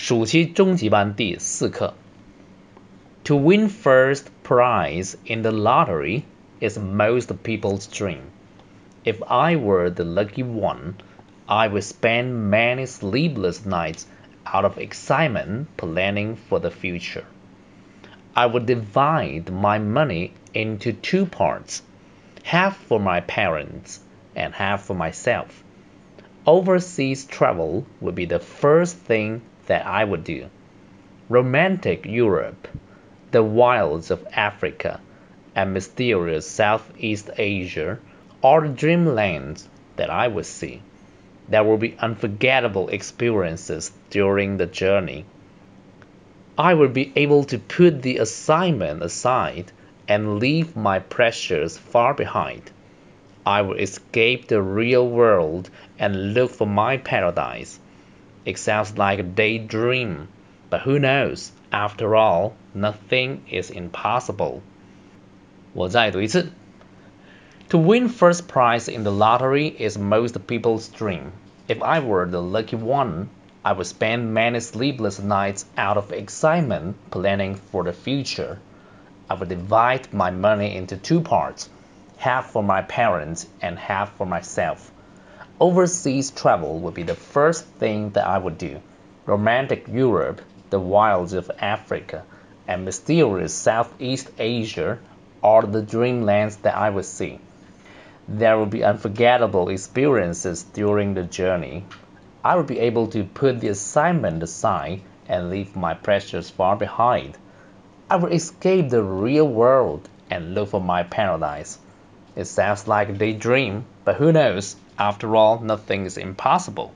暑期中级班第四课。To win first prize in the lottery is most people's dream. If I were the lucky one, I would spend many sleepless nights out of excitement planning for the future. I would divide my money into two parts, half for my parents and half for myself. Overseas travel would be the first thing that I would do. Romantic Europe, the wilds of Africa, and mysterious Southeast Asia are the dreamlands that I would see. There will be unforgettable experiences during the journey. I will be able to put the assignment aside and leave my pressures far behind. I will escape the real world and look for my paradise. It sounds like a daydream, but who knows? After all, nothing is impossible. 我再读一次。To win first prize in the lottery is most people's dream. If I were the lucky one, I would spend many sleepless nights out of excitement planning for the future. I would divide my money into two parts, half for my parents and half for myself. Overseas travel would be the first thing that I would do. Romantic Europe, the wilds of Africa, and mysterious Southeast Asia are the dreamlands that I would see. There will be unforgettable experiences during the journey. I will be able to put the assignment aside and leave my pleasures far behind. I will escape the real world and look for my paradise. It sounds like a daydream, but who knows? After all, nothing is impossible.